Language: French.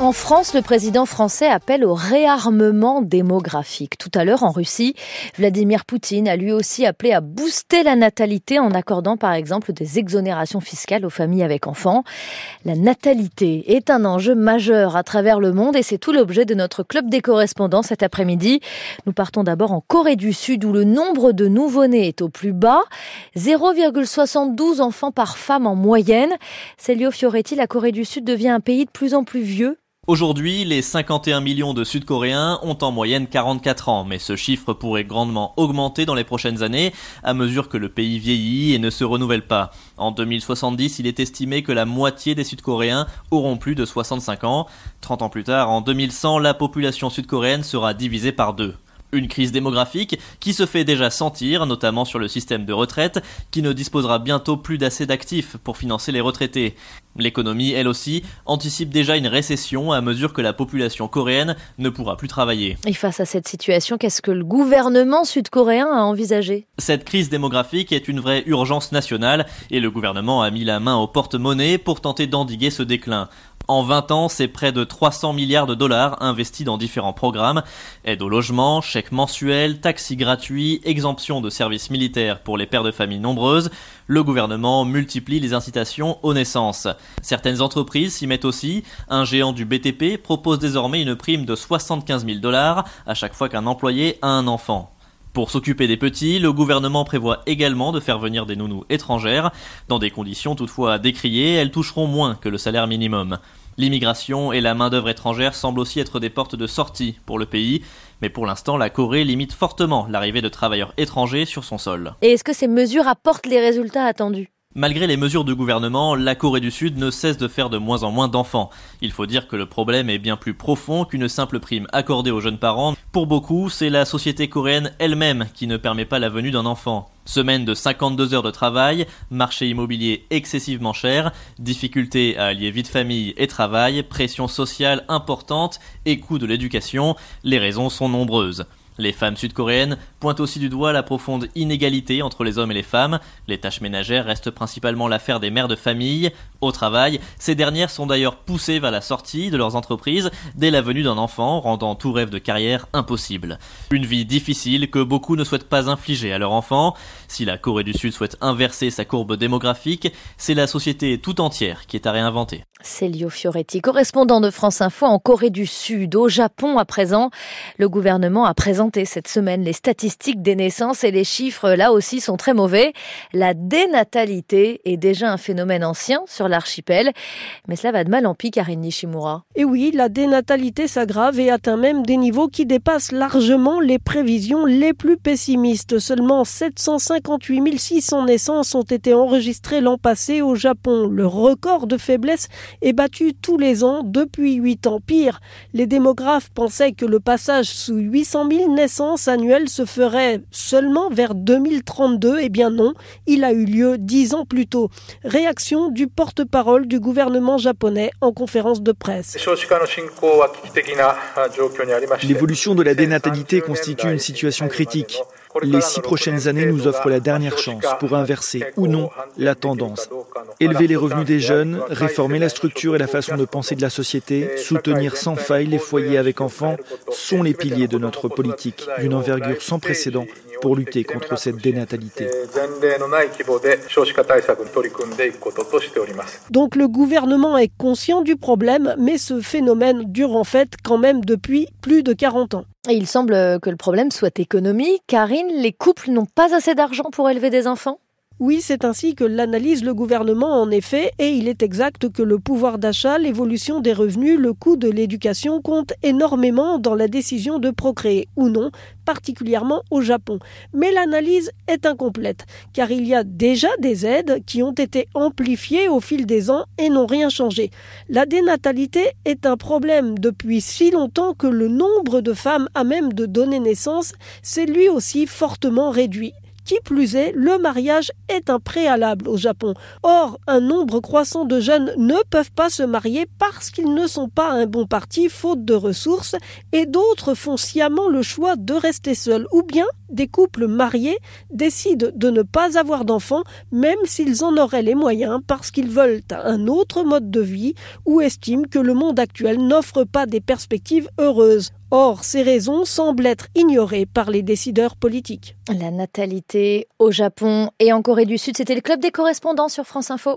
En France, le président français appelle au réarmement démographique. Tout à l'heure, en Russie, Vladimir Poutine a lui aussi appelé à booster la natalité en accordant par exemple des exonérations fiscales aux familles avec enfants. La natalité est un enjeu majeur à travers le monde et c'est tout l'objet de notre club des correspondants cet après-midi. Nous partons d'abord en Corée du Sud où le nombre de nouveau-nés est au plus bas. 0,72 enfants par femme en moyenne. Célio Fioretti, la Corée du Sud devient un pays de plus en plus vieux Aujourd'hui, les 51 millions de Sud-Coréens ont en moyenne 44 ans, mais ce chiffre pourrait grandement augmenter dans les prochaines années à mesure que le pays vieillit et ne se renouvelle pas. En 2070, il est estimé que la moitié des Sud-Coréens auront plus de 65 ans. 30 ans plus tard, en 2100, la population sud-coréenne sera divisée par deux. Une crise démographique qui se fait déjà sentir, notamment sur le système de retraite, qui ne disposera bientôt plus d'assez d'actifs pour financer les retraités. L'économie, elle aussi, anticipe déjà une récession à mesure que la population coréenne ne pourra plus travailler. Et face à cette situation, qu'est-ce que le gouvernement sud-coréen a envisagé? Cette crise démographique est une vraie urgence nationale et le gouvernement a mis la main au porte-monnaie pour tenter d'endiguer ce déclin. En 20 ans, c'est près de 300 milliards de dollars investis dans différents programmes. Aide au logement, chèques mensuels, taxis gratuits, exemption de services militaires pour les pères de famille nombreuses. Le gouvernement multiplie les incitations aux naissances. Certaines entreprises s'y mettent aussi. Un géant du BTP propose désormais une prime de 75 000 dollars à chaque fois qu'un employé a un enfant. Pour s'occuper des petits, le gouvernement prévoit également de faire venir des nounous étrangères. Dans des conditions toutefois décriées, elles toucheront moins que le salaire minimum. L'immigration et la main-d'œuvre étrangère semblent aussi être des portes de sortie pour le pays, mais pour l'instant, la Corée limite fortement l'arrivée de travailleurs étrangers sur son sol. Et est-ce que ces mesures apportent les résultats attendus? Malgré les mesures du gouvernement, la Corée du Sud ne cesse de faire de moins en moins d'enfants. Il faut dire que le problème est bien plus profond qu'une simple prime accordée aux jeunes parents. Pour beaucoup, c'est la société coréenne elle-même qui ne permet pas la venue d'un enfant. Semaine de 52 heures de travail, marché immobilier excessivement cher, difficulté à allier vie de famille et travail, pression sociale importante et coût de l'éducation, les raisons sont nombreuses. Les femmes sud-coréennes pointent aussi du doigt la profonde inégalité entre les hommes et les femmes. Les tâches ménagères restent principalement l'affaire des mères de famille. Au travail, ces dernières sont d'ailleurs poussées vers la sortie de leurs entreprises dès la venue d'un enfant, rendant tout rêve de carrière impossible. Une vie difficile que beaucoup ne souhaitent pas infliger à leur enfant. Si la Corée du Sud souhaite inverser sa courbe démographique, c'est la société tout entière qui est à réinventer. Célio Fioretti, correspondant de France Info en Corée du Sud. Au Japon, à présent, le gouvernement a présenté cette semaine les statistiques des naissances et les chiffres, là aussi, sont très mauvais. La dénatalité est déjà un phénomène ancien sur l'archipel, mais cela va de mal en pis, Karine Nishimura. Et oui, la dénatalité s'aggrave et atteint même des niveaux qui dépassent largement les prévisions les plus pessimistes. Seulement 758 600 naissances ont été enregistrées l'an passé au Japon. Le record de faiblesse est battu tous les ans depuis 8 ans. Pire, les démographes pensaient que le passage sous 800 000 naissances annuelles se ferait seulement vers 2032. Eh bien non, il a eu lieu 10 ans plus tôt. Réaction du porte-parole du gouvernement japonais en conférence de presse. L'évolution de la dénatalité constitue une situation critique. Les six prochaines années nous offrent la dernière chance pour inverser ou non la tendance. Élever les revenus des jeunes, réformer la structure et la façon de penser de la société, soutenir sans faille les foyers avec enfants sont les piliers de notre politique d'une envergure sans précédent pour lutter contre cette dénatalité. Donc le gouvernement est conscient du problème, mais ce phénomène dure en fait quand même depuis plus de 40 ans. Et il semble que le problème soit économique. Karine, les couples n'ont pas assez d'argent pour élever des enfants? Oui, c'est ainsi que l'analyse le gouvernement en effet, et il est exact que le pouvoir d'achat, l'évolution des revenus, le coût de l'éducation comptent énormément dans la décision de procréer ou non, particulièrement au Japon. Mais l'analyse est incomplète, car il y a déjà des aides qui ont été amplifiées au fil des ans et n'ont rien changé. La dénatalité est un problème depuis si longtemps que le nombre de femmes à même de donner naissance s'est lui aussi fortement réduit. Qui plus est, le mariage est un préalable au Japon. Or, un nombre croissant de jeunes ne peuvent pas se marier parce qu'ils ne sont pas un bon parti faute de ressources et d'autres font sciemment le choix de rester seuls ou bien des couples mariés décident de ne pas avoir d'enfants même s'ils en auraient les moyens parce qu'ils veulent un autre mode de vie ou estiment que le monde actuel n'offre pas des perspectives heureuses. Or, ces raisons semblent être ignorées par les décideurs politiques. La natalité au Japon et en Corée du Sud, c'était le club des correspondants sur France Info.